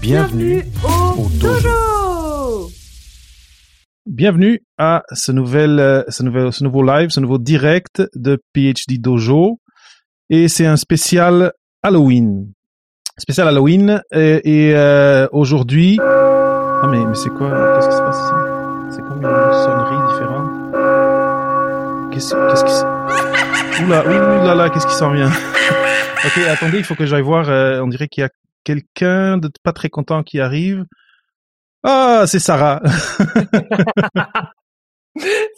Bienvenue, au, au dojo. dojo. bienvenue à ce nouvel, euh, ce nouvel, ce nouveau live, ce nouveau direct de PhD Dojo. Et c'est un spécial Halloween. Spécial Halloween. Et, et, euh, aujourd'hui, ah mais, mais c'est quoi? Qu'est-ce qui se passe ici? C'est comme une sonnerie différente. Qu'est-ce qu'est-ce qui. Oula, oula là, qu'est-ce qui s'en vient? Ok, attendez, il faut que j'aille voir. euh, on dirait qu'il y a quelqu'un de pas très content qui arrive. Ah, c'est Sarah.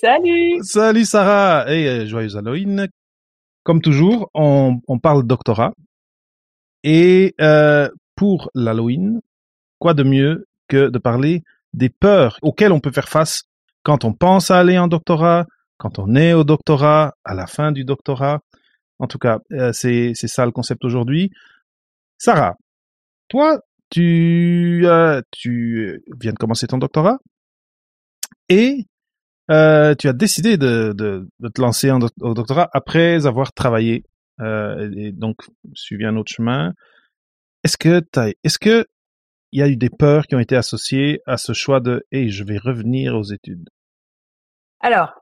Salut Salut Sarah et euh, joyeux Halloween. Comme toujours, on, on parle doctorat. Et euh, pour l'Halloween, quoi de mieux que de parler des peurs auxquelles on peut faire face quand on pense à aller en doctorat, quand on est au doctorat, à la fin du doctorat. En tout cas, euh, c'est c'est ça le concept aujourd'hui. Sarah, toi, tu euh, tu viens de commencer ton doctorat et euh, tu as décidé de, te lancer au doctorat après avoir travaillé euh, et donc suivi un autre chemin. Est-ce que est-ce que il y a eu des peurs qui ont été associées à ce choix de hey, je vais revenir aux études Alors,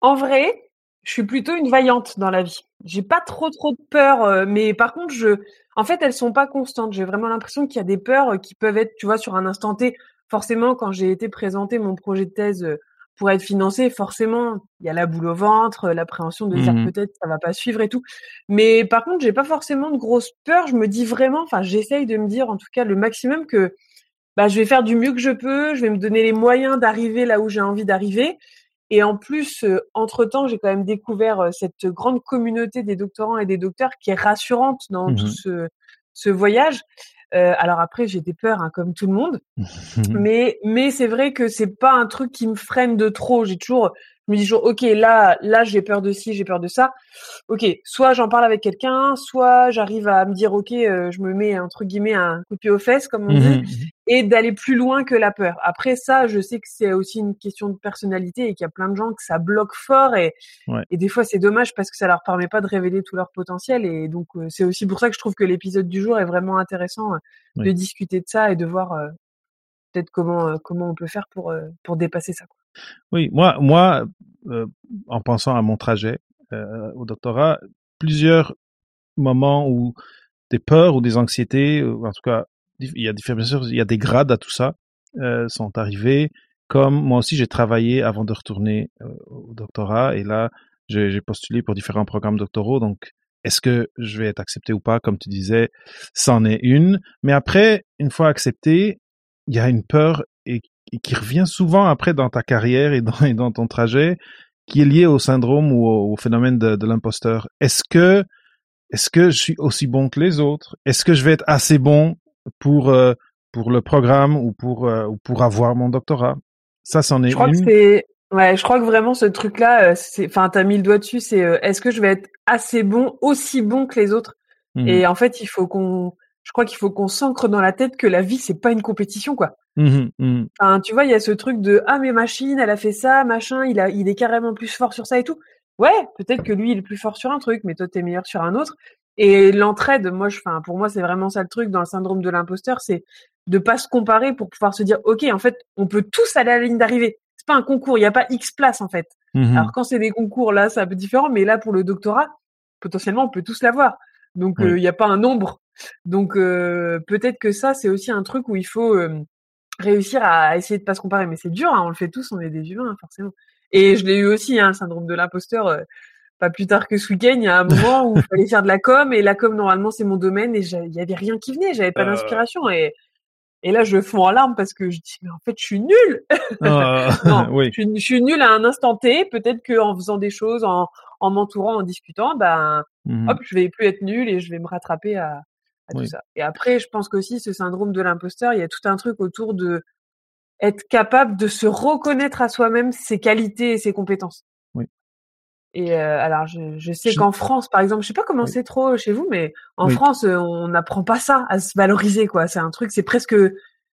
en vrai, je suis plutôt une vaillante dans la vie. J'ai pas trop trop de peur, euh, mais par contre, je, en fait, elles sont pas constantes. J'ai vraiment l'impression qu'il y a des peurs euh, qui peuvent être, tu vois, sur un instant T. Forcément, quand j'ai été présenter mon projet de thèse euh, pour être financé, forcément, il y a la boule au ventre, l'appréhension de dire Mhm. peut-être ça va pas suivre et tout. Mais par contre, j'ai pas forcément de grosses peurs. Je me dis vraiment, enfin, j'essaye de me dire en tout cas le maximum que bah, je vais faire du mieux que je peux, je vais me donner les moyens d'arriver là où j'ai envie d'arriver. Et en plus, euh, entre-temps, j'ai quand même découvert euh, cette grande communauté des doctorants et des docteurs qui est rassurante dans tout Mhm. ce, ce voyage. Euh, alors après, j'ai des peurs, hein, comme tout le monde, mais mais c'est vrai que c'est pas un truc qui me freine de trop. J'ai toujours, je me dis toujours, ok, là là j'ai peur de ci, j'ai peur de ça. Ok, soit j'en parle avec quelqu'un, soit j'arrive à me dire, ok, euh, je me mets entre guillemets un coup de pied aux fesses, comme on dit Mhm. et d'aller plus loin que la peur. Après ça, je sais que c'est aussi une question de personnalité et qu'il y a plein de gens que ça bloque fort et, Ouais. et des fois c'est dommage parce que ça leur permet pas de révéler tout leur potentiel et donc euh, c'est aussi pour ça que je trouve que l'épisode du jour est vraiment intéressant euh, de discuter de ça et de voir euh, peut-être comment comment on peut faire pour pour dépasser ça. Quoi. Oui, moi, moi, euh, en pensant à mon trajet euh, au doctorat, plusieurs moments où des peurs ou des anxiétés, en tout cas, il y a il y a des grades à tout ça, euh, sont arrivés. Comme moi aussi, j'ai travaillé avant de retourner au doctorat, et là, j'ai postulé pour différents programmes doctoraux. Donc, est-ce que je vais être accepté ou pas? Comme tu disais, c'en est une. Mais après, une fois accepté, il y a une peur et qui revient souvent après dans ta carrière et dans, et dans ton trajet, qui est liée au syndrome ou au, au phénomène de, de l'imposteur. Est-ce que est-ce que je suis aussi bon que les autres? Est-ce que je vais être assez bon pour euh, pour le programme ou pour euh, ou pour avoir mon doctorat? Ça, c'en est Je crois que une. c'est ouais, je crois que vraiment ce truc là, c'est enfin t'as mis le doigt dessus, c'est euh, est-ce que je vais être assez bon, aussi bon que les autres? Mhm. Et en fait, il faut qu'on, je crois qu'il faut qu'on s'ancre dans la tête que la vie c'est pas une compétition quoi. Mhm, mhm. Enfin, tu vois, il y a ce truc de ah mais machine, elle a fait ça, machin, il a, il est carrément plus fort sur ça et tout. Ouais, peut-être que lui il est plus fort sur un truc, mais toi t'es meilleur sur un autre. Et l'entraide, moi, je, enfin, pour moi c'est vraiment ça le truc dans le syndrome de l'imposteur, c'est de pas se comparer pour pouvoir se dire ok, en fait, on peut tous aller à la ligne d'arrivée. C'est pas un concours, il y a pas X place en fait. Mhm. Alors quand c'est des concours, là, c'est un peu différent, mais là, pour le doctorat, potentiellement, on peut tous l'avoir. Donc, il Oui. n'y a pas un nombre. Donc, euh, peut-être que ça, c'est aussi un truc où il faut euh, réussir à essayer de pas se comparer. Mais c'est dur, hein, on le fait tous, on est des humains, forcément. Et je l'ai eu aussi, hein, le syndrome de l'imposteur. euh, pas plus tard que ce week-end, il y a un moment où il fallait faire de la com, et la com, normalement, c'est mon domaine, et il y avait rien qui venait, j'avais pas Euh. d'inspiration. Et, et là, je fonds en larmes parce que je dis, mais en fait, je suis nulle Ah, non, oui. je, suis, je suis nulle à un instant T. Peut-être qu'en faisant des choses, en, en m'entourant, en discutant, ben, Mhm. hop, je vais plus être nulle et je vais me rattraper à, à tout ça. Et après, je pense qu'aussi ce syndrome de l'imposteur, il y a tout un truc autour de être capable de se reconnaître à soi-même ses qualités et ses compétences. Oui. Et euh, alors, je, je sais qu'en France, par exemple, je sais pas comment c'est trop chez vous, mais en France, euh, on n'apprend pas ça à se valoriser, quoi. C'est un truc, c'est presque,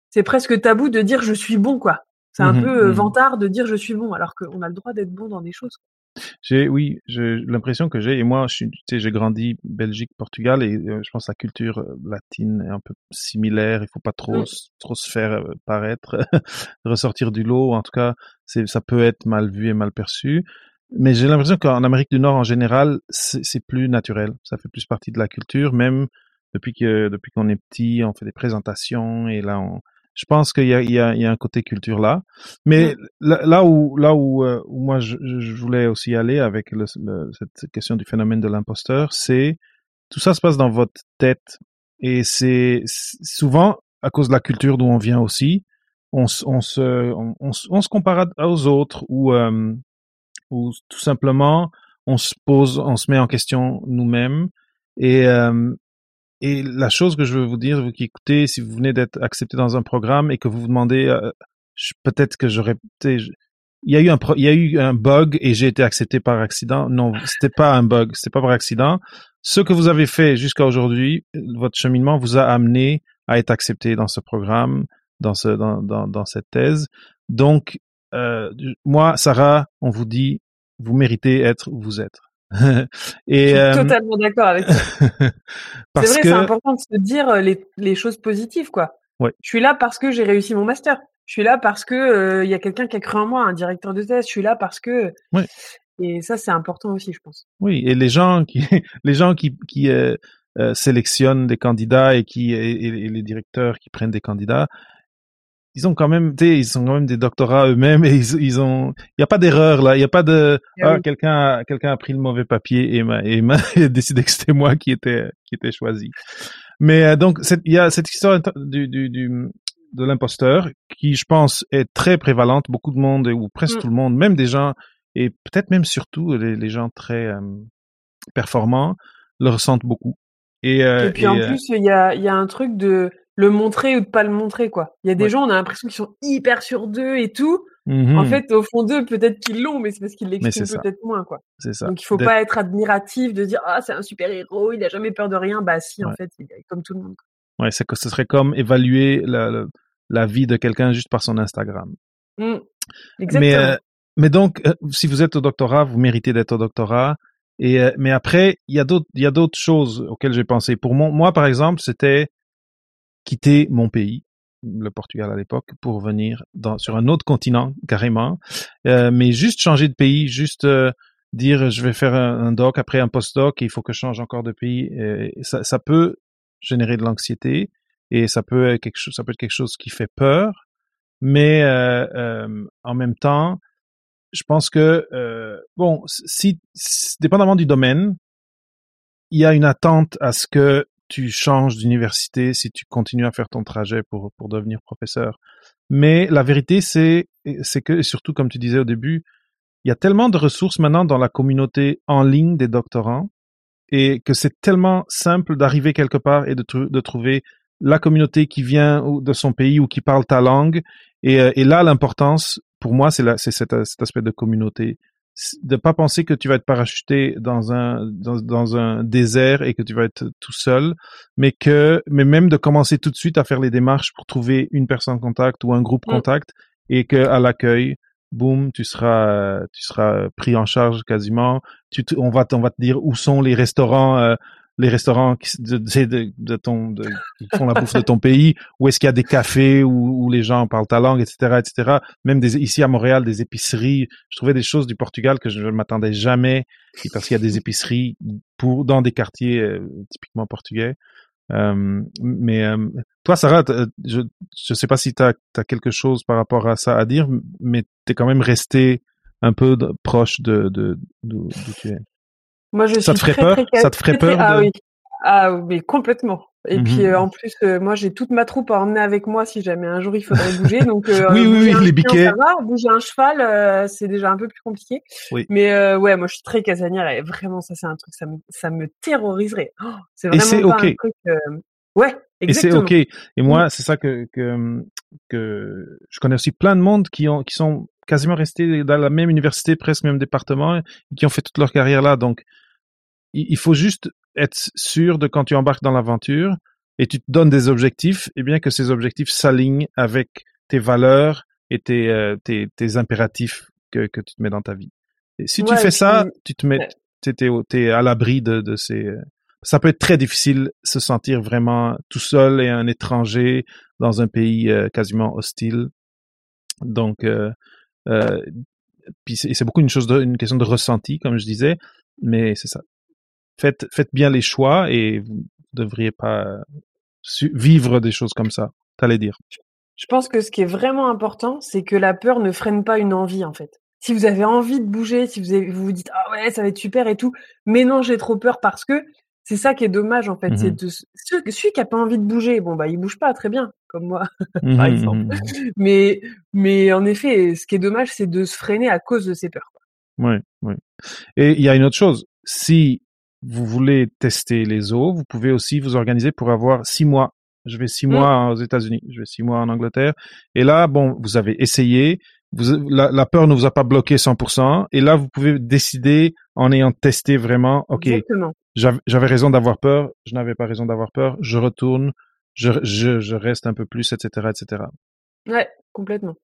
c'est presque tabou de dire je suis bon, quoi. C'est un mmh peu euh, mmh vantard de dire je suis bon, alors qu'on a le droit d'être bon dans des choses. J'ai, oui, j'ai l'impression que j'ai, et moi, je suis, tu sais, j'ai grandi Belgique, Portugal, et je pense que la culture latine est un peu similaire. Il faut pas trop, mmh. trop se faire paraître, ressortir du lot. En tout cas, c'est, ça peut être mal vu et mal perçu. Mais j'ai l'impression qu'en Amérique du Nord, en général, c'est plus naturel. Ça fait plus partie de la culture, même depuis que depuis qu'on est petit, on fait des présentations et là, on, je pense qu'il y a, y, y un côté culture là. Mais là, où là où, euh, où moi je, je, voulais aussi aller avec le, cette question du phénomène de l'imposteur, c'est tout ça se passe dans votre tête et c'est souvent à cause de la culture d'où on vient aussi. On, on se on, on, se compare aux autres ou euh, ou tout simplement on se pose, on se met en question nous-mêmes. Et, euh, et la chose que je veux vous dire, vous qui écoutez, si vous venez d'être accepté dans un programme et que vous vous demandez, euh, peut-être que j'aurais, il y a eu un, il y a eu un bug et j'ai été accepté par accident. Non, c'était pas un bug, c'était pas par accident. Ce que vous avez fait jusqu'à aujourd'hui, votre cheminement vous a amené à être accepté dans ce programme, dans ce, dans, dans, dans cette thèse. Donc, euh, moi, Sarah, on vous dit, vous méritez être où vous êtes. et, je suis euh, totalement d'accord avec ça. c'est vrai, c'est important de se dire euh, les, les choses positives, quoi. Ouais. Je suis là parce que j'ai réussi mon master. Je suis là parce que il y a quelqu'un qui a cru en moi, un directeur de thèse. Je suis là parce que. Ouais. Et ça, c'est important aussi, je pense. Oui, et les gens qui, les gens qui, qui euh, sélectionnent des candidats et qui et, et, les directeurs qui prennent des candidats, ils ont quand même, ils sont quand même des doctorats eux-mêmes et ils, ils ont, il n'y a pas d'erreur là, il n'y a pas de, ah, ah quelqu'un, quelqu'un a pris le mauvais papier et m'a, et m'a décidé que c'était moi qui était, qui était choisi. Mais euh, donc, il y a cette histoire du, du, du de l'imposteur qui, je pense, est très prévalente. Beaucoup de monde ou presque mm. tout le monde, même des gens et peut-être même surtout les, les gens très euh, performants, le ressentent beaucoup. Et, euh, et puis en plus, il y a, y a un truc de le montrer ou de pas le montrer quoi. Il y a des gens on a l'impression qu'ils sont hyper sur d'eux et tout. En mmh fait au fond d'eux peut-être qu'ils l'ont mais c'est parce qu'ils l'expriment peut-être moins quoi. C'est ça. Donc il faut pas être admiratif de dire ah c'est un super héros, il a jamais peur de rien. Bah si en fait il est comme tout le monde. Ouais, c'est que ce serait comme évaluer la, la, vie de quelqu'un juste par son Instagram. Mmh. Exactement. Mais, euh, mais donc euh, si vous êtes au doctorat, vous méritez d'être au doctorat. Et euh, mais après, il y a d'autres, il y a d'autres choses auxquelles j'ai pensé. Pour moi, moi par exemple, c'était quitter mon pays, le Portugal à l'époque, pour venir dans, sur un autre continent carrément, euh, mais juste changer de pays, juste euh, dire je vais faire un, doc après un post-doc, il faut que je change encore de pays, ça, ça peut générer de l'anxiété et ça peut être quelque chose, ça peut être quelque chose qui fait peur, mais euh, euh en même temps, je pense que bon, si, dépendamment du domaine, il y a une attente à ce que tu changes d'université si tu continues à faire ton trajet pour, pour devenir professeur. Mais la vérité, c'est, c'est que, surtout comme tu disais au début, il y a tellement de ressources maintenant dans la communauté en ligne des doctorants et que c'est tellement simple d'arriver quelque part et de, trouver la communauté qui vient de son pays ou qui parle ta langue. Et, euh, et là, l'importance, pour moi, c'est, c'est cet, cet aspect de communauté de pas penser que tu vas être parachuté dans un dans, dans, un désert et que tu vas être tout seul, mais que mais même de commencer tout de suite à faire les démarches pour trouver une personne contact ou un groupe mm. contact et que à l'accueil, boum, tu seras tu seras pris en charge quasiment. Tu on va on va te dire où sont les restaurants euh, les restaurants de, de, de ton de, qui font la bouffe de ton pays, où est-ce qu'il y a des cafés où, où, les gens parlent ta langue, etc., etc. Même des, ici à Montréal, des épiceries. Je trouvais des choses du Portugal que je ne m'attendais jamais, parce qu'il y a des épiceries pour dans des quartiers euh, typiquement portugais. Euh, mais euh, toi, Sarah, je ne sais pas si tu as, quelque chose par rapport à ça à dire, mais tu es quand même resté un peu proche de d'où tu es. Moi, je ça te ferait peur Ça te ferait peur Ah oui, ah mais complètement. Et mmh puis euh, en plus, euh, moi j'ai toute ma troupe à emmener avec moi si jamais un jour il faudrait bouger. Donc euh, oui, oui, oui, les biquets. bouger un cheval, c'est déjà un peu plus compliqué. Oui. Mais ouais, moi je suis très casanière et vraiment ça c'est un truc, ça me, ça me terroriserait. Oh, c'est vraiment pas un truc. Ouais, Et c'est exactement. ok. Et moi, c'est ça que, que que je connais aussi plein de monde qui ont qui sont quasiment restés dans la même université, presque même département, et qui ont fait toute leur carrière là. Donc, il, faut juste être sûr de quand tu embarques dans l'aventure et tu te donnes des objectifs, et bien que ces objectifs s'alignent avec tes valeurs et tes euh, tes, tes impératifs que que tu te mets dans ta vie. Et si tu fais ça, puis- tu te mets t'es t'es à l'abri de de ces euh, ça peut être très difficile se sentir vraiment tout seul et un étranger dans un pays euh, quasiment hostile. Donc, euh, euh, puis c'est beaucoup une chose, de, une question de ressenti, comme je disais, mais c'est ça. Faites, faites bien les choix et vous devriez pas vivre des choses comme ça. T'allais dire. Je pense que ce qui est vraiment important, c'est que la peur ne freine pas une envie, en fait. Si vous avez envie de bouger, si vous, avez- vous vous dites ah ouais ça va être super et tout, mais non j'ai trop peur parce que c'est ça qui est dommage en fait, c'est de ceux- celui qui a pas envie de bouger, bon bah il bouge pas très bien comme moi, Mhm, exemple. mhm, mais mais en effet ce qui est dommage c'est de se freiner à cause de ses peurs. Ouais, ouais. Et il y a une autre chose. Si vous voulez tester les eaux, vous pouvez aussi vous organiser pour avoir six mois. Je vais six Mm. mois aux États-Unis, je vais six mois en Angleterre. Et là, bon, vous avez essayé, vous, la, la peur ne vous a pas bloqué 100%. Et là, vous pouvez décider en ayant testé vraiment, ok, j'avais raison d'avoir peur, je n'avais pas raison d'avoir peur, je retourne, je, je, je reste un peu plus, etc., etc. Ouais complètement.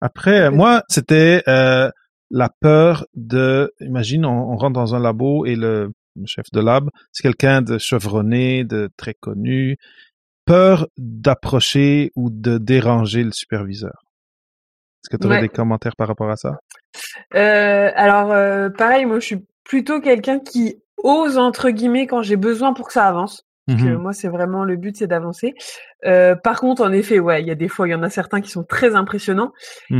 Après, Complètement. moi, c'était euh, la peur de, imagine, on, on rentre dans un labo et le chef de lab, c'est quelqu'un de chevronné, de très connu, peur d'approcher ou de déranger le superviseur. Est-ce que tu aurais Ouais. des commentaires par rapport à ça? Euh, alors euh, pareil moi je suis plutôt quelqu'un qui ose entre guillemets quand j'ai besoin pour que ça avance. Parce que Mhm. moi, c'est vraiment le but, c'est d'avancer. Euh, par contre, en effet, ouais, il y a des fois, il y en a certains qui sont très impressionnants.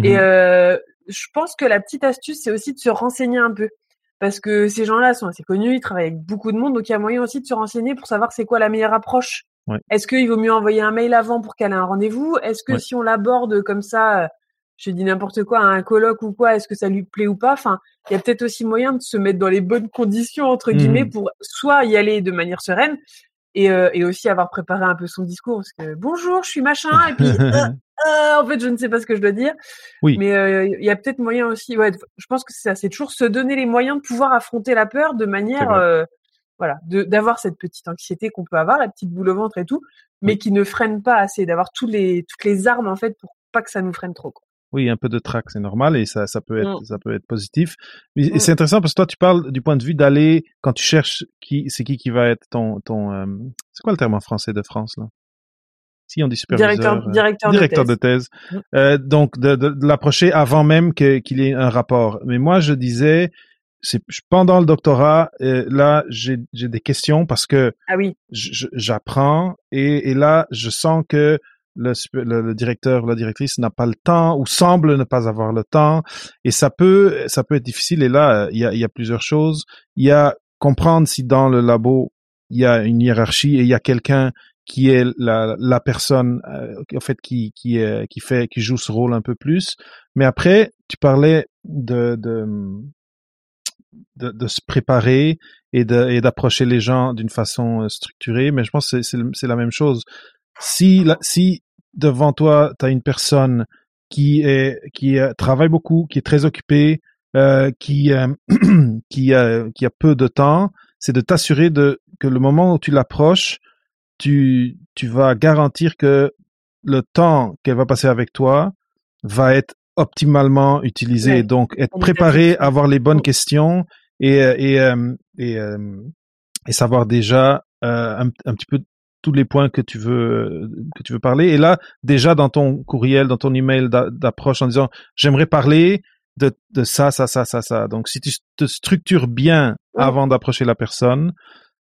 Et euh, je pense que la petite astuce, c'est aussi de se renseigner un peu. Parce que ces gens-là sont assez connus, ils travaillent avec beaucoup de monde, donc il y a moyen aussi de se renseigner pour savoir c'est quoi la meilleure approche. Ouais. Est-ce qu'il vaut mieux envoyer un mail avant pour caler un rendez-vous? Est-ce que Ouais. si on l'aborde comme ça, euh, je dis n'importe quoi, à un colloque ou quoi, est-ce que ça lui plaît ou pas? Enfin, il y a peut-être aussi moyen de se mettre dans les bonnes conditions entre guillemets Mhm. pour soit y aller de manière sereine et, euh, et aussi avoir préparé un peu son discours parce que bonjour, je suis machin et puis euh, euh, en fait je ne sais pas ce que je dois dire. Oui. Mais euh, il y a peut-être moyen aussi. Ouais, je pense que c'est ça, c'est toujours se donner les moyens de pouvoir affronter la peur de manière, euh, voilà, de d'avoir cette petite anxiété qu'on peut avoir, la petite boule au ventre et tout, mais Oui. qui ne freine pas assez, d'avoir tous les toutes les armes en fait pour pas que ça nous freine trop. Quoi. Oui, un peu de trac, c'est normal et ça, ça peut être, Mm. ça peut être positif. Mais- Et Mm. c'est intéressant parce que toi, tu parles du point de vue d'aller quand tu cherches qui, c'est qui qui va être ton, ton, euh, c'est quoi le terme en français de France là? Si on dit superviseur, Directeur, euh, directeur, directeur de de thèse. thèse. Mm. Euh, donc de, de, de l'approcher avant même qu'il ait un rapport. Mais moi, je disais, c'est pendant le doctorat, euh, là, j'ai j'ai des questions parce que Ah oui, j'apprends et, et là, je sens que le, le, le directeur ou la directrice n'a pas le temps ou semble ne pas avoir le temps et ça peut ça peut être difficile et là il y a, il y a plusieurs choses il y a comprendre si dans le labo il y a une hiérarchie et il y a quelqu'un qui est la, la personne euh, en fait qui qui est, qui fait qui joue ce rôle un peu plus. Mais après tu parlais de de de, de se préparer et de et d'approcher les gens d'une façon euh, structurée. Mais je pense que c'est c'est la même chose. Si si devant toi tu as une personne qui est qui euh, travaille beaucoup qui est très occupée euh, qui euh, qui a qui a peu de temps c'est de t'assurer de que le moment où tu l'approches tu tu vas garantir que le temps qu'elle va passer avec toi va être optimalement utilisé Ouais. donc être préparé avoir les bonnes questions et euh, et euh, et, euh, et savoir déjà euh, un, un petit peu tous les points que tu veux que tu veux parler et là déjà dans ton courriel dans ton email d'a- d'approche en disant j'aimerais parler de, de ça ça ça ça ça donc si tu te structures bien Ouais. avant d'approcher la personne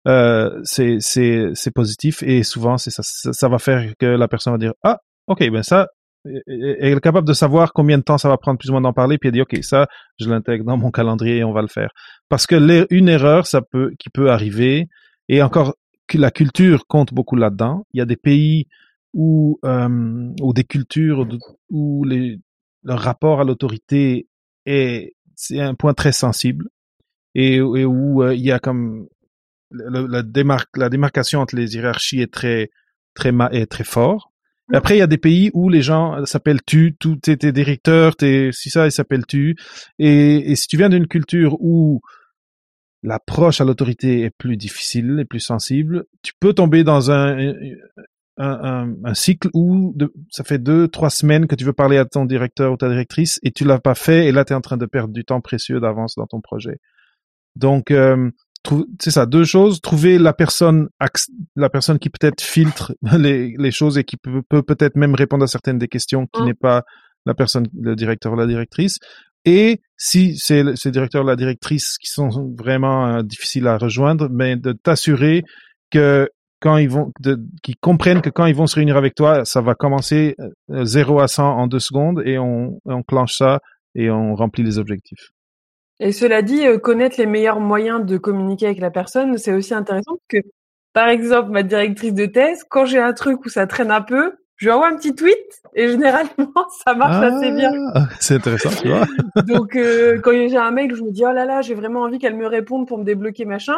euh, c'est c'est positif et souvent c'est ça, ça va faire que la personne va dire ah ok ben ça elle est capable de savoir combien de temps ça va prendre plus ou moins d'en parler puis elle dit ok ça je l'intègre dans mon calendrier et on va le faire parce que une erreur ça peut qui peut arriver et encore que la culture compte beaucoup là-dedans. Il y a des pays où euh, ou des cultures où- le rapport à l'autorité est c'est un point très sensible et, et où euh, il y a comme le- la, démarque, la démarcation entre les hiérarchies est très très ma est très fort. Et après, il y a des pays où les gens s'appellent tu, tout tes, tes directeurs, tes, si ça, ils s'appellent tu. Et, et si tu viens d'une culture où l'approche à l'autorité est plus difficile et plus sensible, tu peux tomber dans un, un, un, cycle où de, ça fait deux, trois semaines que tu veux parler à ton directeur ou ta directrice et tu l'as pas fait et là tu es en train de perdre du temps précieux d'avance dans ton projet. Donc, euh, c'est ça, deux choses. Trouver la personne, la personne qui peut-être filtre les, les choses et qui peut, peut peut-être même répondre à certaines des questions qui mmh. n'est pas la personne, le directeur ou la directrice. Et si c'est le directeur ou la directrice qui sont vraiment euh, difficiles à rejoindre, mais de t'assurer que quand ils vont, qu'ils comprennent que quand ils vont se réunir avec toi, ça va commencer 0 euh, à 100 en deux secondes et on, on clenche ça et on remplit les objectifs. Et cela dit, euh, connaître les meilleurs moyens de communiquer avec la personne, c'est aussi intéressant que, par exemple, ma directrice de thèse, quand j'ai un truc où ça traîne un peu, je lui envoie un petit tweet et généralement ça marche assez bien. Ah, c'est intéressant, tu vois. Donc euh, quand j'ai un mail, je me dis oh là là, j'ai vraiment envie qu'elle me réponde pour me débloquer machin.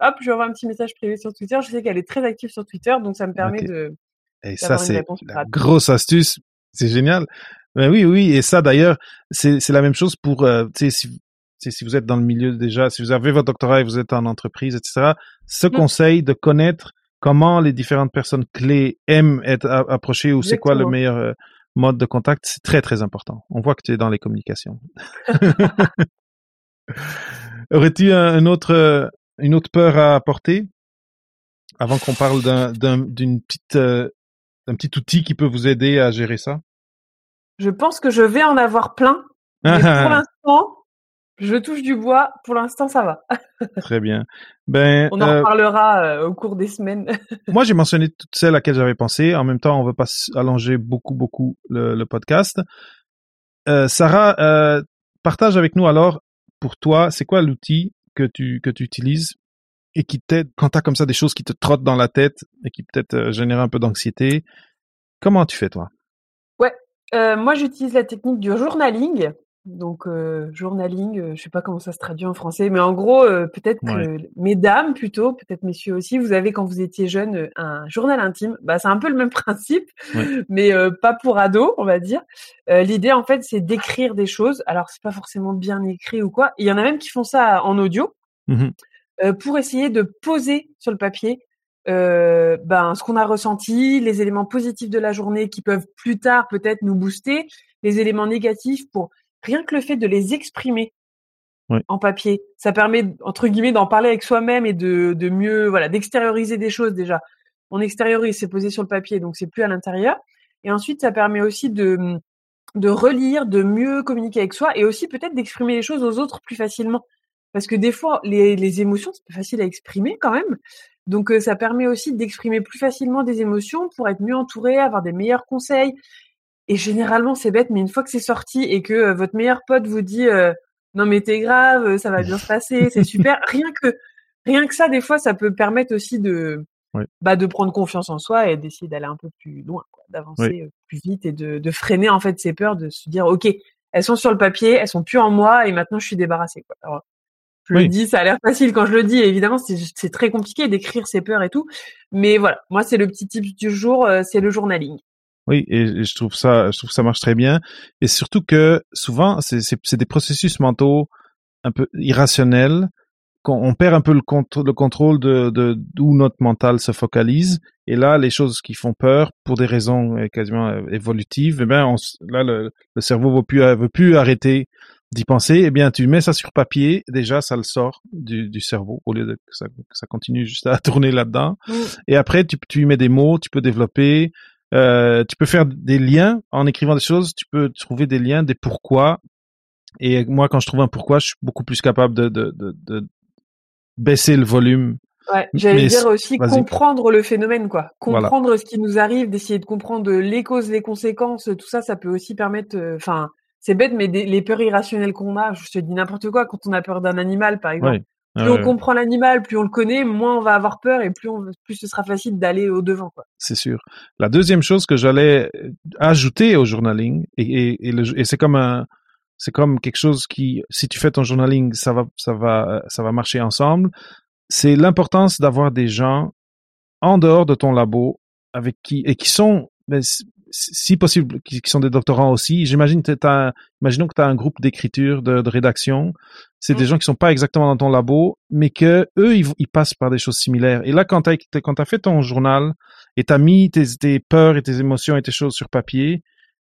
Hop, je lui envoie un petit message privé sur Twitter. Je sais qu'elle est très active sur Twitter, donc ça me permet de. Et ça c'est la grosse astuce. C'est génial. Ben oui, oui, et ça d'ailleurs, c'est c'est la même chose pour euh, tu sais si si vous êtes dans le milieu déjà, si vous avez votre doctorat et vous êtes en entreprise, etc. Ce mmh. conseil de connaître comment les différentes personnes clés aiment être approchées ou c'est quoi le meilleur euh, mode de contact, c'est très très important. On voit que tu es dans les communications. Aurais-tu un, autre, euh, une autre peur à apporter? Avant qu'on parle d'un, d'une petite, euh, d'un petit outil qui peut vous aider à gérer ça? Je pense que je vais en avoir plein. Mais pour l'instant, je touche du bois. Pour l'instant, ça va. Très bien. Ben, on en euh, reparlera euh, au cours des semaines. moi, j'ai mentionné toutes celles à laquelle j'avais pensé. En même temps, on veut pas allonger beaucoup, beaucoup le, podcast. Euh, Sarah, euh, partage avec nous alors, pour toi, c'est quoi l'outil que tu que tu utilises et qui t'aide quand t'as comme ça des choses qui te trottent dans la tête et qui peut-être génèrent un peu d'anxiété. Comment tu fais toi? Ouais, moi j'utilise la technique du journaling. Donc euh, journaling, euh, je sais pas comment ça se traduit en français, mais en gros, euh, peut-être que mesdames plutôt, peut-être messieurs aussi, vous avez quand vous étiez jeune un journal intime. Bah c'est un peu le même principe, mais pas pour ados, on va dire. L'idée en fait, c'est d'écrire des choses. Alors c'est pas forcément bien écrit ou quoi. Il y en a même qui font ça en audio mmh pour essayer de poser sur le papier ben ce qu'on a ressenti, les éléments positifs de la journée qui peuvent plus tard peut-être nous booster, les éléments négatifs pour rien que le fait de les exprimer en papier, ça permet entre guillemets d'en parler avec soi-même et de, de mieux voilà d'extérioriser des choses déjà. On extériorise, c'est posé sur le papier, donc c'est plus à l'intérieur. Et ensuite, ça permet aussi de de relire, de mieux communiquer avec soi et aussi peut-être d'exprimer les choses aux autres plus facilement. Parce que des fois, les, les émotions, c'est pas facile à exprimer quand même. Donc, euh, ça permet aussi d'exprimer plus facilement des émotions pour être mieux entouré, avoir des meilleurs conseils et généralement, c'est bête, mais une fois que c'est sorti et que euh, votre meilleur pote vous dit euh, non mais t'es grave, euh, ça va bien se passer, c'est super. rien que rien que ça, des fois, ça peut permettre aussi de bah de prendre confiance en soi et d'essayer d'aller un peu plus loin, d'avancer plus vite et de, de freiner en fait ses peurs, de se dire ok, elles sont sur le papier, elles sont plus en moi et maintenant je suis débarrassée. Quoi. Alors, je le dis, ça a l'air facile quand je le dis. évidemment, c'est très compliqué d'écrire ses peurs et tout. Mais voilà, moi, c'est le petit tip du jour, c'est le journaling. Oui, et, je trouve ça, je trouve ça marche très bien. Et surtout que souvent, c'est des processus mentaux un peu irrationnels. On perd un peu le, le contrôle de d'où notre mental se focalise. Et là, les choses qui font peur pour des raisons euh, quasiment euh, évolutives, eh bien, là, le, cerveau veut plus, veut plus arrêter d'y penser. Eh bien, tu mets ça sur papier, déjà, ça le sort du, du cerveau au lieu de que ça, ça continue juste à tourner là-dedans. Mmh. Et après, tu, tu y mets des mots, tu peux développer. Euh, tu peux faire des liens en écrivant des choses. Tu peux trouver des liens, des pourquoi. Et moi, quand je trouve un pourquoi, je suis beaucoup plus capable de, de, de, de baisser le volume. Ouais, j'allais dire aussi comprendre le phénomène, quoi. Comprendre ce qui nous arrive, d'essayer de comprendre les causes, les conséquences, tout ça, ça peut aussi permettre. Euh, enfin, c'est bête, mais les peurs irrationnelles qu'on a, je te dis n'importe quoi, quand on a peur d'un animal, par exemple. Plus on comprend l'animal, plus on le connaît, moins on va avoir peur et plus, on, plus ce sera facile d'aller au devant. C'est sûr. La deuxième chose que j'allais euh, ajouter au journaling et, et, et, et c'est comme un, c'est comme quelque chose qui, si tu fais ton journaling, ça va, ça va, ça va marcher ensemble. C'est l'importance d'avoir des gens en dehors de ton labo avec qui et qui sont ben, si possible, qui, sont des doctorants aussi. J'imagine que t'as, imaginons que tu as un groupe d'écriture, de, de, rédaction. C'est des mm. gens qui sont pas exactement dans ton labo, mais que eux, ils, ils passent par des choses similaires. Et là, quand tu as, fait ton journal et tu as mis tes, tes, peurs et tes émotions et tes choses sur papier,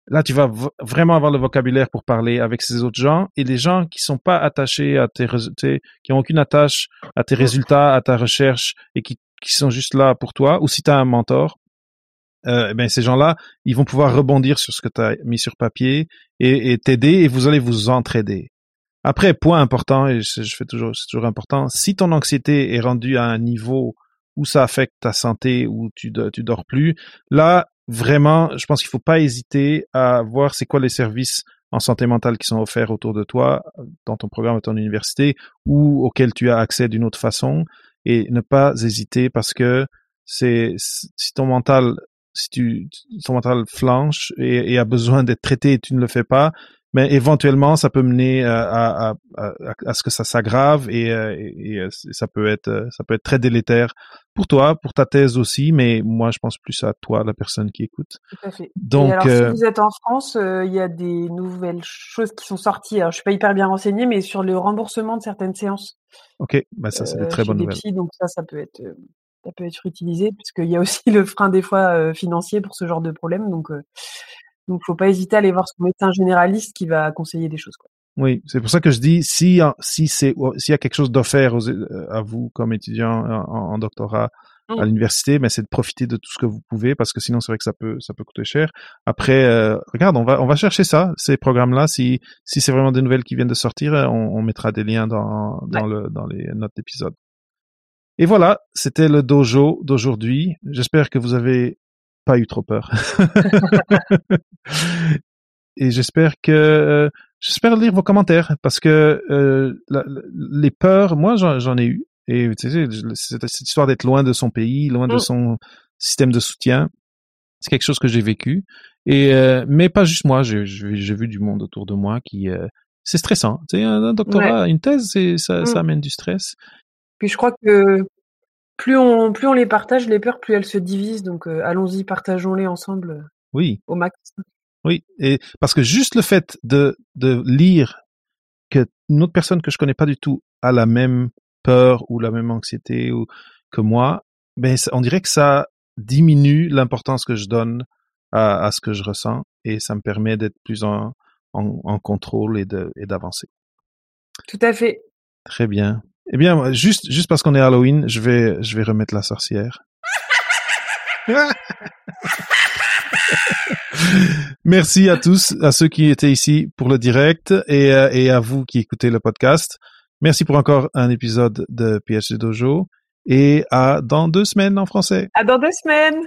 là, tu vas vraiment avoir le vocabulaire pour parler avec ces autres gens et les gens qui sont pas attachés à tes résultats, qui ont aucune attache à tes résultats, à ta recherche et qui, qui sont juste là pour toi, ou si tu as un mentor, euh, eh ben ces gens-là, ils vont pouvoir rebondir sur ce que tu as mis sur papier et t'aider et, vous allez vous entraider. Après, point important, et je, fais toujours, c'est toujours important, si ton anxiété est rendue à un niveau où ça affecte ta santé, où tu, tu dors plus, là, vraiment, je pense qu'il faut pas hésiter à voir c'est quoi les services en santé mentale qui sont offerts autour de toi, dans ton programme à ton université, ou auxquels tu as accès d'une autre façon, et ne pas hésiter parce que c'est si ton mental si tu, ton mental flanche et, et a besoin d'être traité et tu ne le fais pas, mais éventuellement ça peut mener à, à, à, à ce que ça s'aggrave et, euh, et, et, ça peut être ça peut être très délétère pour toi, pour ta thèse aussi, mais moi je pense plus à toi, la personne qui écoute. Tout à fait. Donc, alors, euh, si vous êtes en France, euh, il y a des nouvelles choses qui sont sorties. Alors, je suis pas hyper bien renseignée, mais sur le remboursement de certaines séances. Ok, bah ça c'est euh, très bonnes nouvelles. donc ça, ça peut être ça peut être utilisé puisqu'il y a aussi le frein des fois euh, financier pour ce genre de problème. Donc, euh, donc faut pas hésiter à aller voir son médecin généraliste qui va conseiller des choses. Quoi. Oui, c'est pour ça que je dis si si c'est s'il y a quelque chose d'offert euh, à vous comme étudiant en, doctorat à mmh. l'université, mais c'est de profiter de tout ce que vous pouvez parce que sinon c'est vrai que ça peut ça peut coûter cher. Après, euh, regarde, on va on va chercher ça, ces programmes-là. Si si c'est vraiment des nouvelles qui viennent de sortir, on, on mettra des liens dans dans le dans les notes d'épisode. Et voilà, c'était le dojo d'aujourd'hui. J'espère que vous avez pas eu trop peur. et j'espère que euh, j'espère lire vos commentaires parce que euh, les peurs, moi j'en ai eu. Et tu sais, cette, histoire d'être loin de son pays, loin de mm. son système de soutien, c'est quelque chose que j'ai vécu. Et euh, mais pas juste moi, j'ai vu du monde autour de moi qui c'est stressant. Tu sais, un, doctorat, une thèse, ça, ça mm. amène du stress. Puis je crois que plus on, plus on les partage, les peurs, plus elles se divisent. Donc euh, allons-y, partageons-les ensemble euh, oui. au max. Oui, et parce que juste le fait de, de lire que une autre personne que je connais pas du tout a la même peur ou la même anxiété ou que moi, ben on dirait que ça diminue l'importance que je donne à, à, ce que je ressens et ça me permet d'être plus en, en, en contrôle et d'avancer. Tout à fait. Très bien. Eh bien, juste, juste parce qu'on est Halloween, je vais, je vais remettre la sorcière. Merci à tous, à ceux qui étaient ici pour le direct et, euh, et à vous qui écoutez le podcast. Merci pour encore un épisode de PhD Dojo et à dans deux semaines en français. À dans deux semaines.